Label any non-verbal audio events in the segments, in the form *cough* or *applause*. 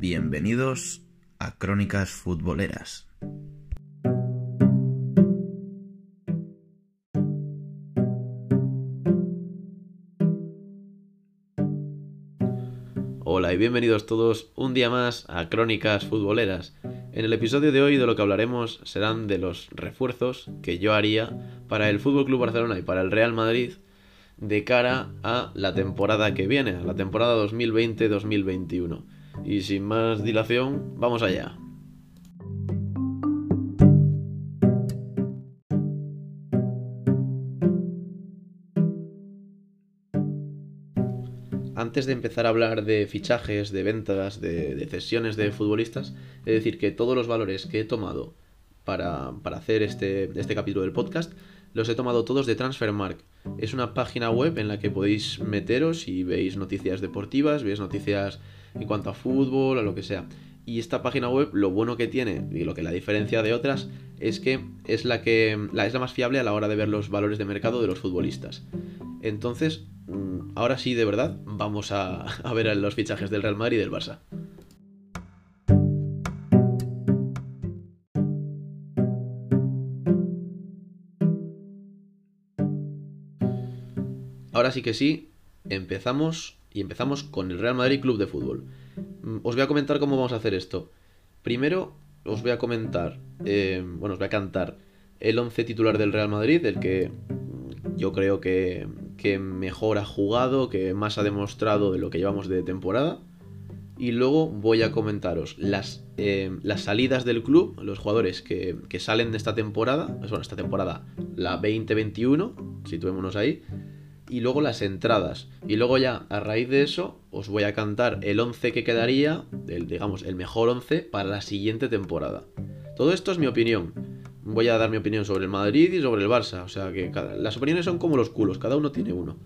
Bienvenidos a Crónicas Futboleras. Hola y bienvenidos todos un día más a Crónicas Futboleras. En el episodio de hoy de lo que hablaremos serán de los refuerzos que yo haría para el Fútbol Club Barcelona y para el Real Madrid de cara a la temporada que viene, a la temporada 2020-2021. Y sin más dilación, vamos allá. Antes de empezar a hablar de fichajes, de ventas, de, cesiones de futbolistas, es decir que todos los valores que he tomado para, hacer este, este capítulo del podcast los he tomado todos de Transfermark. Es una página web en la que podéis meteros y veis noticias deportivas, veis noticias en cuanto a fútbol, o lo que sea. Y esta página web, lo bueno que tiene y lo que la diferencia de otras es que es la que la, es la más fiable a la hora de ver los valores de mercado de los futbolistas. Entonces, mm, ahora sí, de verdad, vamos a, *laughs* a ver los fichajes del Real Madrid y del Barça. Ahora sí que sí, empezamos y empezamos con el Real Madrid Club de Fútbol. Mm, os voy a comentar cómo vamos a hacer esto. Primero os voy a comentar, eh, bueno, os voy a cantar el 11 titular del Real Madrid, el que yo creo que, mejor ha jugado, que más ha demostrado de lo que llevamos de temporada. Y luego voy a comentaros las, eh, las salidas del club, los jugadores que, salen de esta temporada, bueno, esta temporada, la 2021, situémonos ahí, y luego las entradas. Y luego ya, a raíz de eso, os voy a cantar el 11 que quedaría, el, digamos, el mejor 11 para la siguiente temporada. Todo esto es mi opinión. Voy a dar mi opinión sobre el Madrid y sobre el Barça. O sea que las opiniones son como los culos, cada uno tiene uno.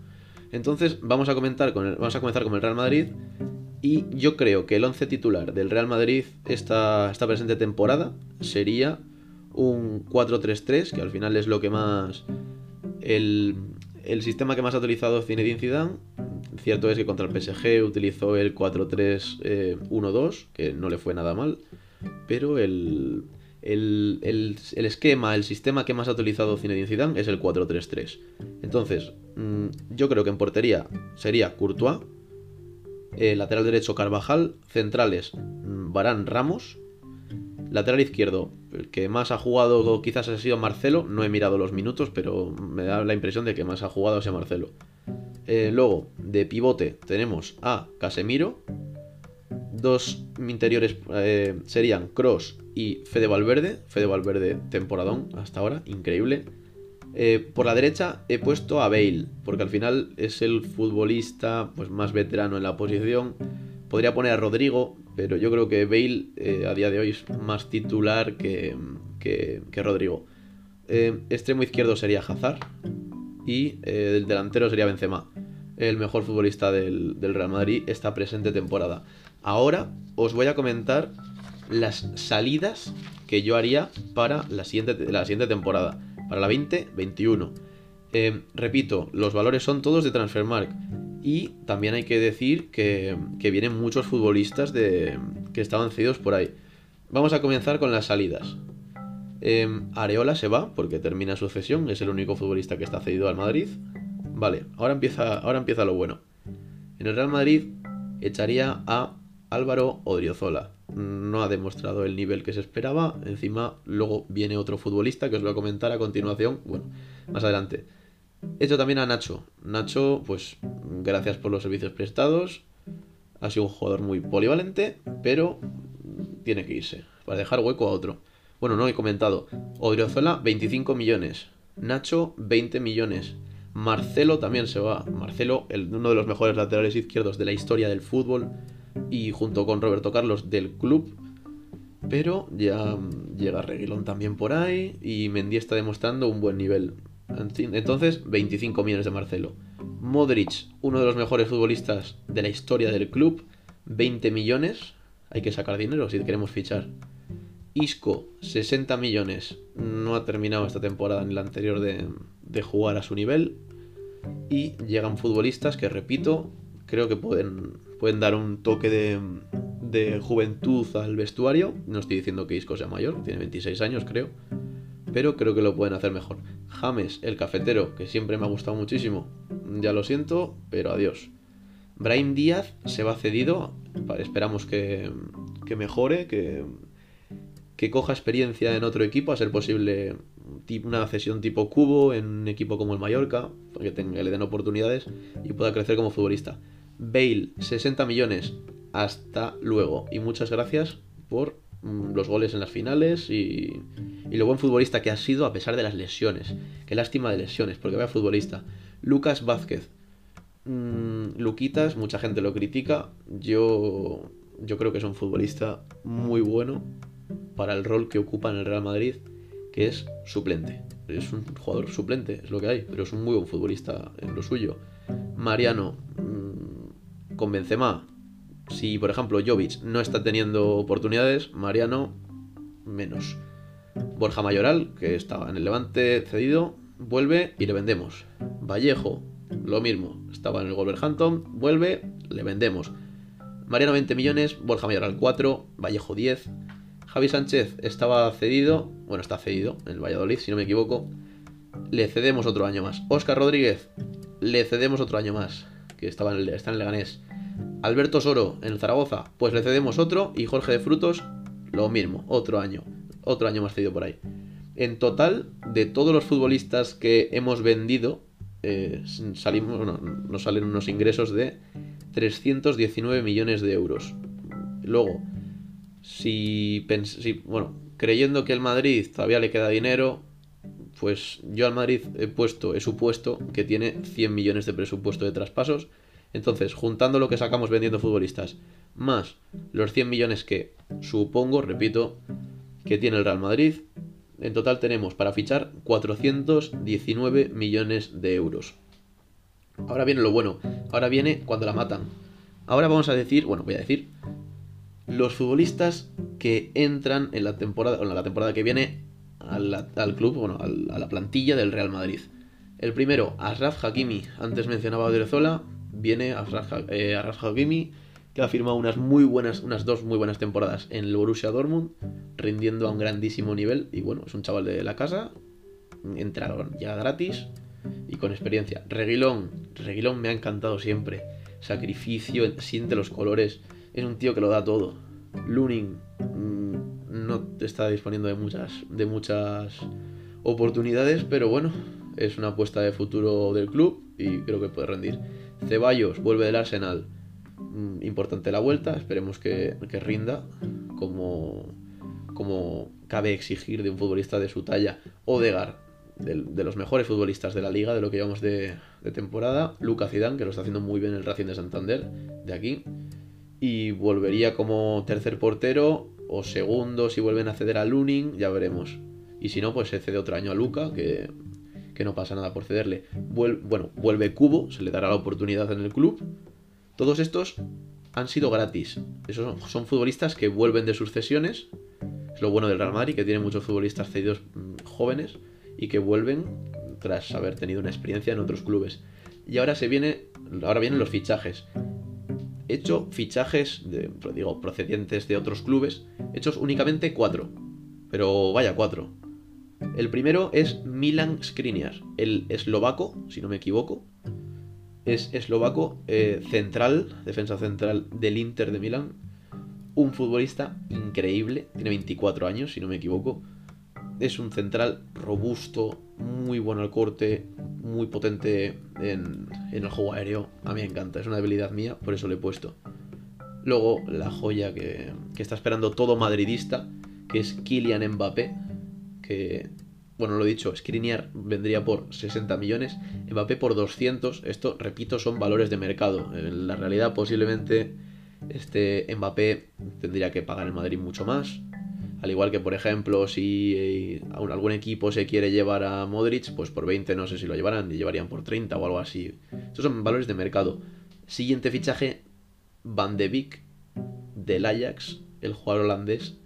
Entonces vamos a, comentar con el, vamos a comenzar con el Real Madrid. Y yo creo que el 11 titular del Real Madrid esta, esta presente temporada sería un 4-3-3, que al final es lo que más... El, el sistema que más ha utilizado Zinedine Zidane, cierto es que contra el PSG utilizó el 4-3-1-2, eh, que no le fue nada mal, pero el, el, esquema, el sistema que más ha utilizado Zinedine Zidane es el 4-3-3. Entonces, mm, yo creo que en portería sería Courtois, eh, lateral derecho Carvajal, centrales Barán mm, Ramos, Lateral izquierdo, el que más ha jugado quizás ha sido Marcelo. No he mirado los minutos, pero me da la impresión de que más ha jugado sea Marcelo. Eh, luego, de pivote, tenemos a Casemiro. Dos interiores eh, serían Cross y Fede Valverde. Fede Valverde, temporadón hasta ahora, increíble. Eh, por la derecha he puesto a Bale, porque al final es el futbolista pues, más veterano en la posición. Podría poner a Rodrigo, pero yo creo que Bale eh, a día de hoy es más titular que, que, Rodrigo. Eh, extremo izquierdo sería Hazard y eh, el delantero sería Benzema, el mejor futbolista del, Real Madrid esta presente temporada. Ahora os voy a comentar las salidas que yo haría para la siguiente, la siguiente temporada, para la 2021. repito, los valores son todos de Transfermark. Y también hay que decir que, vienen muchos futbolistas de, que estaban cedidos por ahí. Vamos a comenzar con las salidas. Em, Areola se va porque termina su cesión, es el único futbolista que está cedido al Madrid. Vale, ahora empieza, ahora empieza lo bueno. En el Real Madrid echaría a Álvaro Odriozola. No ha demostrado el nivel que se esperaba. Encima, luego viene otro futbolista que os voy a comentar a continuación. Bueno, más adelante. He hecho también a Nacho. Nacho, pues gracias por los servicios prestados. Ha sido un jugador muy polivalente, pero tiene que irse para dejar hueco a otro. Bueno, no he comentado. Odriozola, 25 millones. Nacho, 20 millones. Marcelo también se va. Marcelo, uno de los mejores laterales izquierdos de la historia del fútbol. Y junto con Roberto Carlos del club. Pero ya llega Reguilón también por ahí. Y Mendy está demostrando un buen nivel. Entonces, 25 millones de Marcelo. Modric, uno de los mejores futbolistas de la historia del club, 20 millones. Hay que sacar dinero si queremos fichar. Isco, 60 millones. No ha terminado esta temporada ni la anterior de, jugar a su nivel. Y llegan futbolistas que, repito, creo que pueden, pueden dar un toque de, de juventud al vestuario. No estoy diciendo que Isco sea mayor, tiene 26 años creo, pero creo que lo pueden hacer mejor. James, el cafetero, que siempre me ha gustado muchísimo, ya lo siento, pero adiós. Brahim Díaz se va cedido, esperamos que, que mejore, que, que coja experiencia en otro equipo, a ser posible una cesión tipo cubo en un equipo como el Mallorca, que tenga, le den oportunidades y pueda crecer como futbolista. Bale, 60 millones, hasta luego. Y muchas gracias por los goles en las finales y, y, lo buen futbolista que ha sido a pesar de las lesiones. Qué lástima de lesiones, porque vaya futbolista. Lucas Vázquez. Mm, Luquitas, mucha gente lo critica. Yo, yo creo que es un futbolista muy bueno para el rol que ocupa en el Real Madrid, que es suplente. Es un jugador suplente, es lo que hay, pero es un muy buen futbolista en lo suyo. Mariano, mmm, con Benzema, si por ejemplo Jovic no está teniendo oportunidades, Mariano menos. Borja Mayoral, que estaba en el Levante cedido, vuelve y le vendemos. Vallejo, lo mismo, estaba en el Wolverhampton, vuelve, le vendemos. Mariano 20 millones, Borja Mayoral 4, Vallejo 10. Javi Sánchez estaba cedido, bueno, está cedido en el Valladolid, si no me equivoco. Le cedemos otro año más. Oscar Rodríguez, le cedemos otro año más, que estaba en el, está en el Leganés. Alberto Soro en Zaragoza, pues le cedemos otro. Y Jorge de Frutos, lo mismo, otro año. Otro año más cedido por ahí. En total, de todos los futbolistas que hemos vendido, eh, salimos, bueno, nos salen unos ingresos de 319 millones de euros. Luego, si, si, bueno, creyendo que el Madrid todavía le queda dinero, pues yo al Madrid he puesto, he supuesto que tiene 100 millones de presupuesto de traspasos. Entonces, juntando lo que sacamos vendiendo futbolistas, más los 100 millones que supongo, repito, que tiene el Real Madrid, en total tenemos para fichar 419 millones de euros. Ahora viene lo bueno, ahora viene cuando la matan. Ahora vamos a decir, bueno, voy a decir los futbolistas que entran en la temporada, en la temporada que viene al, club, bueno, a la plantilla del Real Madrid. El primero, Asraf Hakimi. Antes mencionaba a viene Asraf, eh, que ha firmado unas muy buenas, unas dos muy buenas temporadas en el Borussia Dortmund, rindiendo a un grandísimo nivel. Y bueno, es un chaval de la casa, entraron ya gratis y con experiencia. Reguilón, Reguilón me ha encantado siempre. Sacrificio, siente los colores es un tío que lo da todo. Luning mm, no está disponiendo de muchas, de muchas oportunidades, pero bueno, es una apuesta de futuro del club y creo que puede rendir. Ceballos vuelve del Arsenal. Mm, importante la vuelta, esperemos que, rinda como, como cabe exigir de un futbolista de su talla. Odegar, de, de, los mejores futbolistas de la liga, de lo que llevamos de, temporada. Luca Zidane, que lo está haciendo muy bien el Racing de Santander, de aquí y volvería como tercer portero o segundo si vuelven a ceder a Luning, ya veremos. Y si no, pues se cede otro año a Luca, que, no pasa nada por cederle. bueno, vuelve Cubo, se le dará la oportunidad en el club. Todos estos han sido gratis. Esos son, futbolistas que vuelven de sus cesiones. Es lo bueno del Real Madrid, que tiene muchos futbolistas cedidos mm, jóvenes y que vuelven tras haber tenido una experiencia en otros clubes. Y ahora se viene, ahora vienen los fichajes hecho fichajes, digo, procedientes de otros clubes, hechos únicamente cuatro. Pero vaya, cuatro. El primero es Milan Skriniar, el eslovaco, si no me equivoco. Es eslovaco, eh, central, defensa central del Inter de Milán. Un futbolista increíble, tiene 24 años, si no me equivoco. Es un central robusto, muy bueno al corte, muy potente en, el juego aéreo. A mí me encanta, es una debilidad mía, por eso lo he puesto. Luego, la joya que, está esperando todo madridista, que es Kylian Mbappé, que, bueno, lo he dicho, Skriniar vendría por 60 millones, Mbappé por 200. Esto, repito, son valores de mercado. En la realidad, posiblemente este Mbappé tendría que pagar el Madrid mucho más. Al igual que, por ejemplo, si eh, algún equipo se quiere llevar a Modric, pues por 20 no sé si lo llevarán, y llevarían por 30 o algo así. Estos son valores de mercado. Siguiente fichaje, Van de Beek, del Ajax, el jugador holandés,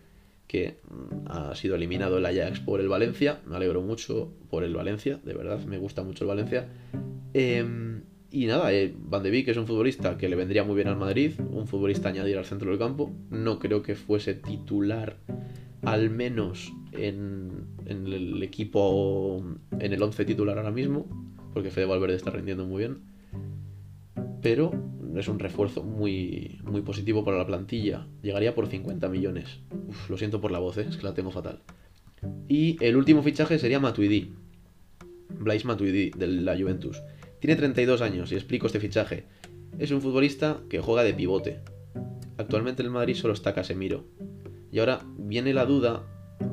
que mm, ha sido eliminado el Ajax por el Valencia. Me alegro mucho por el Valencia, de verdad, me gusta mucho el Valencia. Em, Y nada, eh, Van de Beek es un futbolista que le vendría muy bien al Madrid, un futbolista añadir al centro del campo. No creo que fuese titular, al menos en, en el equipo, en el 11 titular ahora mismo, porque Fede Valverde está rindiendo muy bien. Pero es un refuerzo muy, muy positivo para la plantilla. Llegaría por 50 millones. Lo siento por la voz, ¿eh? es que la tengo fatal. Y el último fichaje sería Matuidi. Blaise Matuidi, de la Juventus. Tiene 32 años y explico este fichaje. Es un futbolista que juega de pivote. Actualmente en el Madrid solo está Casemiro. Y ahora viene la duda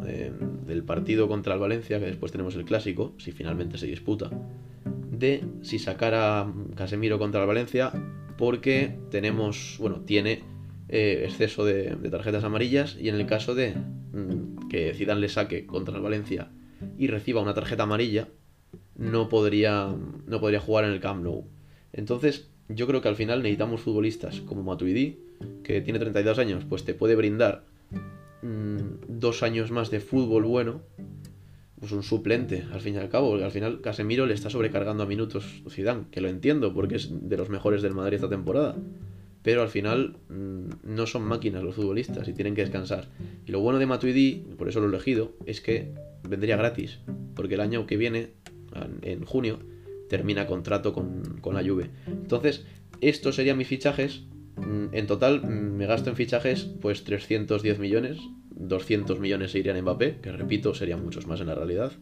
eh, del partido contra el Valencia, que después tenemos el clásico, si finalmente se disputa, de si sacar a Casemiro contra el Valencia, porque tenemos, bueno, tiene eh, exceso de, tarjetas amarillas y en el caso de mm, que Zidane le saque contra el Valencia y reciba una tarjeta amarilla, no podría, no podría jugar en el Camp Nou. Entonces, yo creo que al final necesitamos futbolistas como Matuidi, que tiene 32 años, pues te puede brindar mmm, dos años más de fútbol bueno, pues un suplente, al fin y al cabo, al final Casemiro le está sobrecargando a minutos Zidane, que lo entiendo, porque es de los mejores del Madrid esta temporada. Pero al final mmm, no son máquinas los futbolistas y tienen que descansar. Y lo bueno de Matuidi, por eso lo he elegido, es que vendría gratis, porque el año que viene en junio, termina contrato con, con, la Juve. Entonces, estos serían mis fichajes. Mm, en total me gasto en fichajes pues 310 millones, 200 millones se irían en Mbappé, que repito, serían muchos más en la realidad.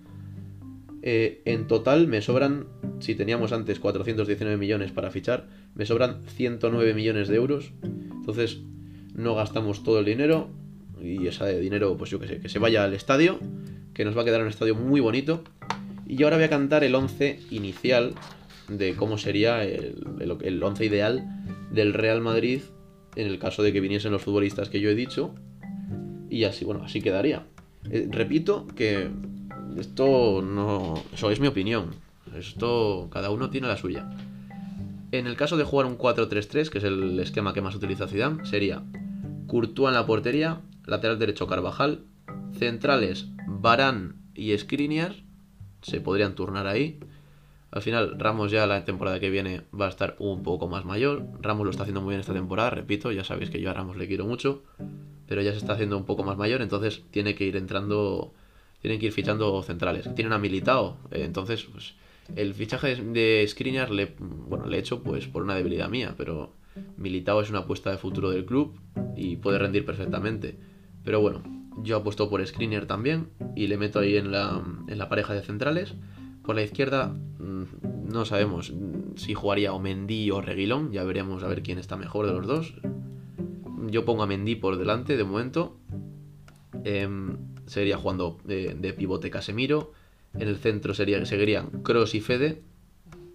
Eh, en total me sobran, si teníamos antes 419 millones para fichar, me sobran 109 millones de euros. Entonces, no gastamos todo el dinero y ese dinero, pues yo que sé, que se vaya al estadio, que nos va a quedar un estadio muy bonito y ahora voy a cantar el 11 inicial de cómo sería el, el, el 11 ideal del Real Madrid en el caso de que viniesen los futbolistas que yo he dicho. Y así, bueno, así quedaría. Eh, repito que esto no... Eso es mi opinión. Esto cada uno tiene la suya. En el caso de jugar un 4-3-3, que es el esquema que más utiliza Zidane, sería Courtois en la portería, lateral derecho Carvajal, centrales Barán y Skriniar, se podrían turnar ahí. Al final, Ramos ya la temporada que viene va a estar un poco más mayor. Ramos lo está haciendo muy bien esta temporada, repito, ya sabéis que yo a Ramos le quiero mucho, pero ya se está haciendo un poco más mayor, entonces tiene que ir entrando, tienen que ir fichando centrales. Tienen a Militao, entonces pues, el fichaje de Skriniar le, bueno, le he hecho pues por una debilidad mía, pero Militao es una apuesta de futuro del club y puede rendir perfectamente. Pero bueno, yo apuesto por Skriniar también y le meto ahí en la, en la pareja de centrales. Por la izquierda no sabemos si jugaría o Mendy o Reguilón, ya veremos a ver quién está mejor de los dos. Yo pongo a Mendy por delante de momento. Eh, sería jugando de, de, pivote Casemiro. En el centro sería, seguirían Cross y Fede.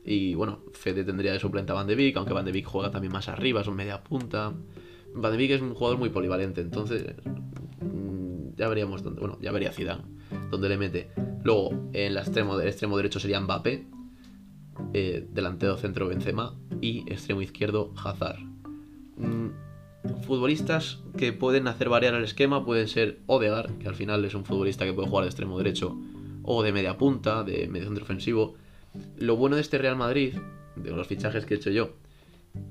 Y bueno, Fede tendría de suplente a Van de Beek, aunque Van de Beek juega también más arriba, es un media punta. Van de Beek es un jugador muy polivalente, entonces ya veríamos dónde, bueno, ya vería Zidane dónde le mete. Luego, en el extremo, el extremo derecho sería Mbappé, eh, delantero centro Benzema y extremo izquierdo Hazard. Futbolistas que pueden hacer variar el esquema pueden ser Odegaard, que al final es un futbolista que puede jugar de extremo derecho o de media punta, de medio centro ofensivo. Lo bueno de este Real Madrid, de los fichajes que he hecho yo,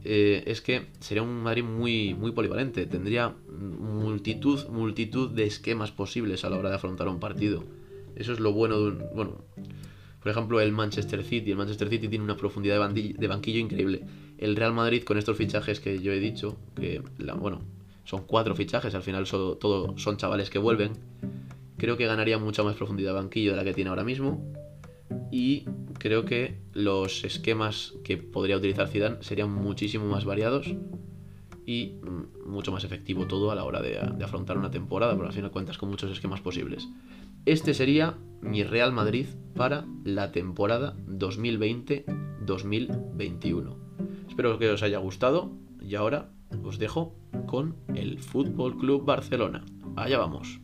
eh, es que sería un Madrid muy, muy polivalente. Tendría multitud, multitud de esquemas posibles a la hora de afrontar un partido. Eso es lo bueno de un. Bueno, por ejemplo, el Manchester City. El Manchester City tiene una profundidad de, banquillo, increíble. El Real Madrid, con estos fichajes que yo he dicho, que, bueno, son cuatro fichajes, al final son, todo, son chavales que vuelven. Creo que ganaría mucha más profundidad de banquillo de la que tiene ahora mismo y creo que los esquemas que podría utilizar Zidane serían muchísimo más variados y mm, mucho más efectivo todo a la hora de, de afrontar una temporada, porque al final cuentas con muchos esquemas posibles. Este sería mi Real Madrid para la temporada 2020-2021. Espero que os haya gustado y ahora os dejo con el Fútbol Club Barcelona. Allá vamos.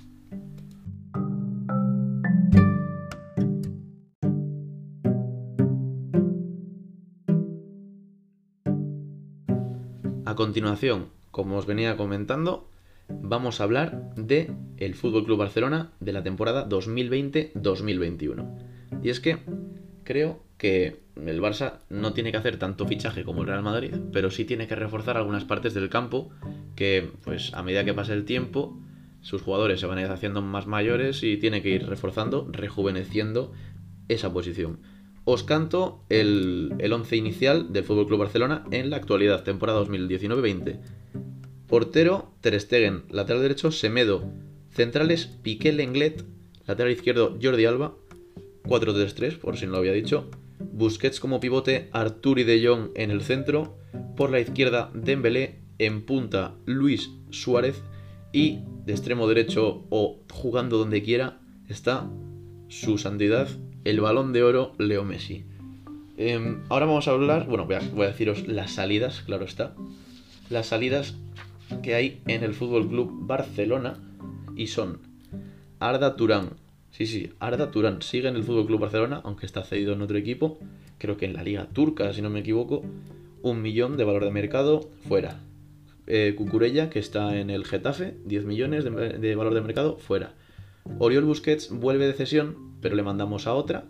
A continuación, como os venía comentando, vamos a hablar de el Fútbol Club Barcelona de la temporada 2020-2021. Y es que creo que el Barça no tiene que hacer tanto fichaje como el Real Madrid, pero sí tiene que reforzar algunas partes del campo que, pues a medida que pase el tiempo, sus jugadores se van a ir haciendo más mayores y tiene que ir reforzando, rejuveneciendo esa posición. Os canto el, el once inicial del FC Club Barcelona en la actualidad, temporada 2019-20. Portero, Ter Stegen. Lateral derecho, Semedo. Centrales, Piqué Lenglet. Lateral izquierdo, Jordi Alba. 4-3-3, por si no lo había dicho. Busquets como pivote, Artur y De Jong en el centro. Por la izquierda, Dembélé. En punta, Luis Suárez. Y de extremo derecho o jugando donde quiera está su santidad, el balón de oro, Leo Messi. Em, ahora vamos a hablar, bueno, voy a deciros las salidas, claro está. Las salidas que hay en el Fútbol Club Barcelona y son Arda Turán. Sí, sí, Arda Turán sigue en el Fútbol Club Barcelona, aunque está cedido en otro equipo. Creo que en la Liga Turca, si no me equivoco. Un millón de valor de mercado fuera. Eh, Cucurella, que está en el Getafe, 10 millones de, valor de mercado fuera. Oriol Busquets vuelve de cesión, pero le mandamos a otra,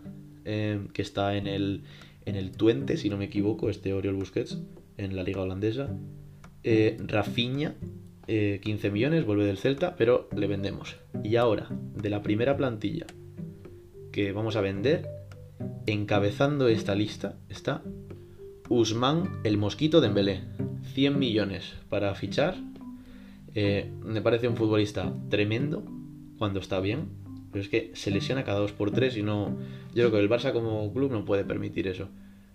eh, que está en el, en el Twente, si no me equivoco, este Oriol Busquets, en la liga holandesa. Eh, Rafinha, 15 millones, vuelve del Celta, pero le vendemos. Y ahora, de la primera plantilla que vamos a vender, encabezando esta lista, está Usman el Mosquito de Dembélé. 100 millones para fichar. Eh, me parece un futbolista tremendo cuando está bien. Pero es que se lesiona cada 2 por 3 y no. Yo creo que el Barça como club no puede permitir eso.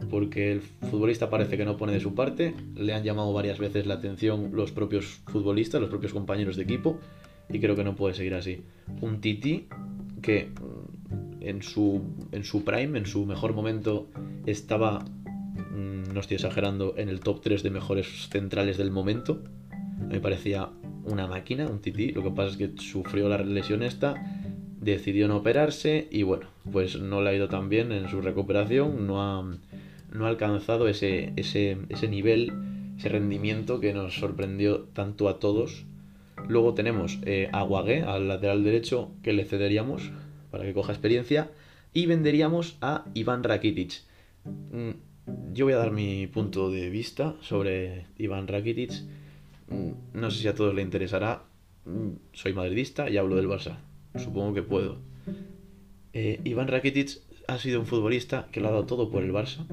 Porque el futbolista parece que no pone de su parte. Le han llamado varias veces la atención los propios futbolistas, los propios compañeros de equipo. Y creo que no puede seguir así. Un Titi que mm, en su, en su prime, en su mejor momento, estaba no estoy exagerando, en el top 3 de mejores centrales del momento. Me parecía una máquina, un tití. Lo que pasa es que sufrió la lesión esta, decidió no operarse y bueno, pues no le ha ido tan bien en su recuperación, no ha, no ha alcanzado ese, ese, ese nivel, ese rendimiento que nos sorprendió tanto a todos. Luego tenemos eh, a Guagué, al lateral derecho, que le cederíamos para que coja experiencia. Y venderíamos a Iván Rakitic. Mm, yo voy a dar mi punto de vista sobre Iván Rakitic. Mm, no sé si a todos le interesará. Mm, soy madridista y hablo del Barça. Supongo que puedo. Eh, Iván Rakitic ha sido un futbolista que lo ha dado todo por el Barça,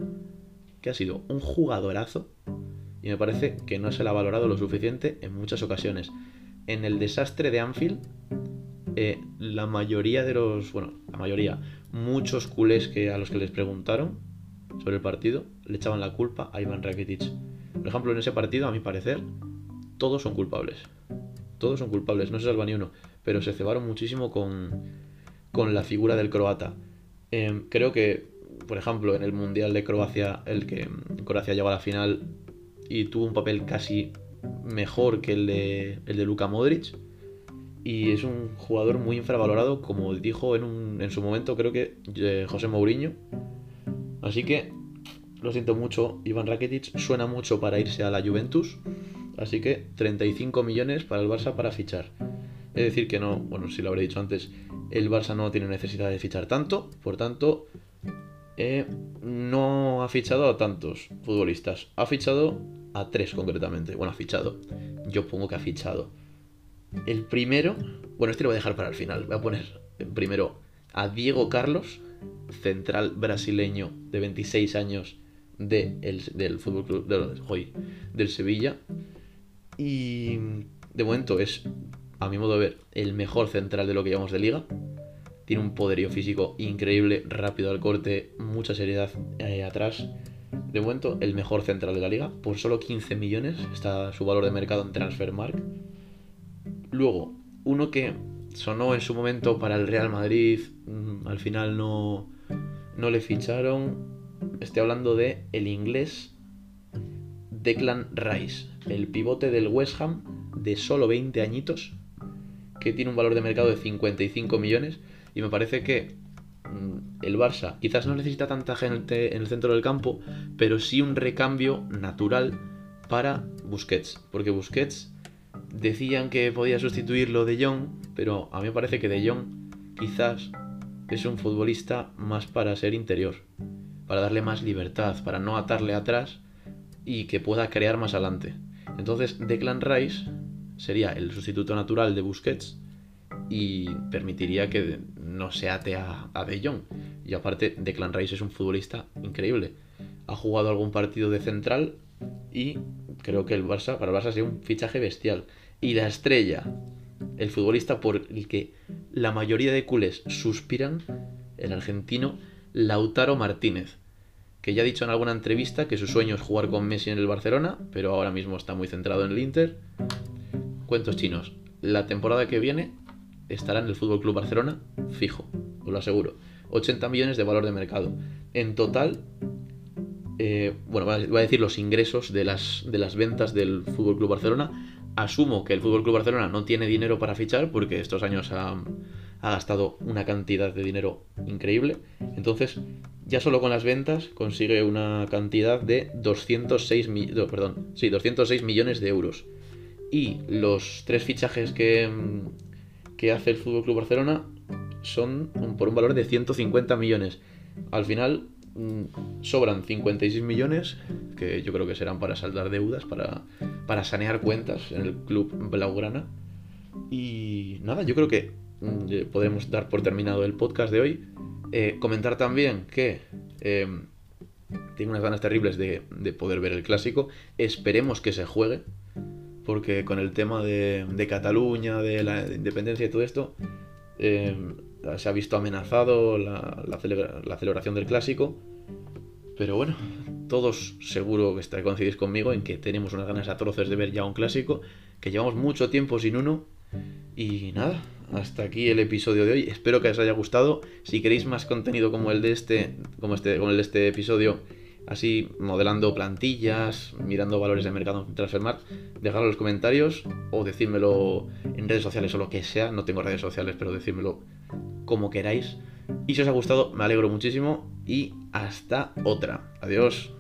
que ha sido un jugadorazo y me parece que no se le ha valorado lo suficiente en muchas ocasiones. En el desastre de Anfield, eh, la mayoría de los, bueno, la mayoría, muchos culés que a los que les preguntaron sobre el partido le echaban la culpa a Iván Rakitic. Por ejemplo, en ese partido, a mi parecer, todos son culpables. Todos son culpables, no se salva ni uno. Pero se cebaron muchísimo con, con la figura del croata. Eh, creo que, por ejemplo, en el Mundial de Croacia, el que Croacia llegó a la final y tuvo un papel casi mejor que el de, el de Luka Modric. Y es un jugador muy infravalorado, como dijo en, un, en su momento, creo que eh, José Mourinho, Así que lo siento mucho, Iván Rakitic suena mucho para irse a la Juventus, así que 35 millones para el Barça para fichar. Es decir que no, bueno, si lo habré dicho antes, el Barça no tiene necesidad de fichar tanto, por tanto, eh, no ha fichado a tantos futbolistas, ha fichado a tres concretamente. Bueno, ha fichado, yo pongo que ha fichado. El primero, bueno, este lo voy a dejar para el final, voy a poner primero a Diego Carlos, central brasileño de 26 años de el, del Fútbol Club de, del Sevilla. Y de momento es, a mi modo de ver, el mejor central de lo que llevamos de liga. Tiene un poderío físico increíble, rápido al corte, mucha seriedad eh, atrás. De momento, el mejor central de la liga. Por solo 15 millones está su valor de mercado en Transfermarkt. Luego, uno que sonó en su momento para el Real Madrid, mm, al final no, no le ficharon. Estoy hablando de el inglés Declan Rice, el pivote del West Ham de solo 20 añitos, que tiene un valor de mercado de 55 millones. Y me parece que mm, el Barça quizás no necesita tanta gente en el centro del campo, pero sí un recambio natural para Busquets. Porque Busquets decían que podía sustituirlo de Jong, pero a mí me parece que de Jong quizás es un futbolista más para ser interior. para darle más libertad, para no atarle atrás y que pueda crear más adelante. Entonces, Declan Rice sería el sustituto natural de Busquets y permitiría que no se ate a, a De Jong. Y aparte, Declan Rice es un futbolista increíble. Ha jugado algún partido de central y creo que el Barça, para el Barça sería un fichaje bestial. Y la estrella, el futbolista por el que la mayoría de culés suspiran, el argentino Lautaro Martínez, que ya ha dicho en alguna entrevista que su sueño es jugar con Messi en el Barcelona, pero ahora mismo está muy centrado en el Inter. Cuentos chinos. La temporada que viene estará en el Fútbol Club Barcelona fijo, os lo aseguro. 80 millones de valor de mercado. En total, eh, bueno, voy a decir los ingresos de las, de las ventas del Fútbol Club Barcelona. Asumo que el Fútbol Club Barcelona no tiene dinero para fichar porque estos años ha, gastado una cantidad de dinero increíble. Entonces, ya solo con las ventas consigue una cantidad de 206, perdón, sí, 206 millones de euros. Y los tres fichajes que, que hace el Fútbol Club Barcelona son por un valor de 150 millones. Al final mm, sobran 56 millones, que yo creo que serán para saldar deudas, para, para sanear cuentas en el club Blaugrana. Y nada, yo creo que mm, podemos dar por terminado el podcast de hoy. Eh, comentar también que eh, tengo unas ganas terribles de, de, poder ver el clásico. Esperemos que se juegue, porque con el tema de, Cataluña, de la independencia y todo esto, eh, se ha visto amenazado la, la, celebra, la, celebración del clásico. Pero bueno, todos seguro que coincidís conmigo en que tenemos unas ganas atroces de ver ya un clásico, que llevamos mucho tiempo sin uno. Y nada, hasta aquí el episodio de hoy. Espero que os haya gustado. Si queréis más contenido como el de este, como este, como el de este episodio, así modelando plantillas, mirando valores de mercado en Transfermarkt, dejadlo en los comentarios o decírmelo en redes sociales o lo que sea. No tengo redes sociales, pero decírmelo como queráis. Y si os ha gustado, me alegro muchísimo y hasta otra. Adiós.